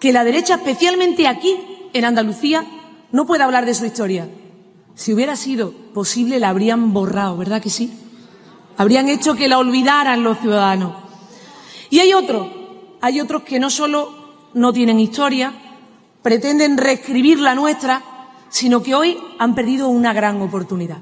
que la derecha, especialmente aquí, en Andalucía, no puede hablar de su historia. Si hubiera sido posible, la habrían borrado, ¿verdad que sí? Habrían hecho que la olvidaran los ciudadanos. Y hay otros, hay otros que no solo no tienen historia, pretenden reescribir la nuestra, sino que hoy han perdido una gran oportunidad.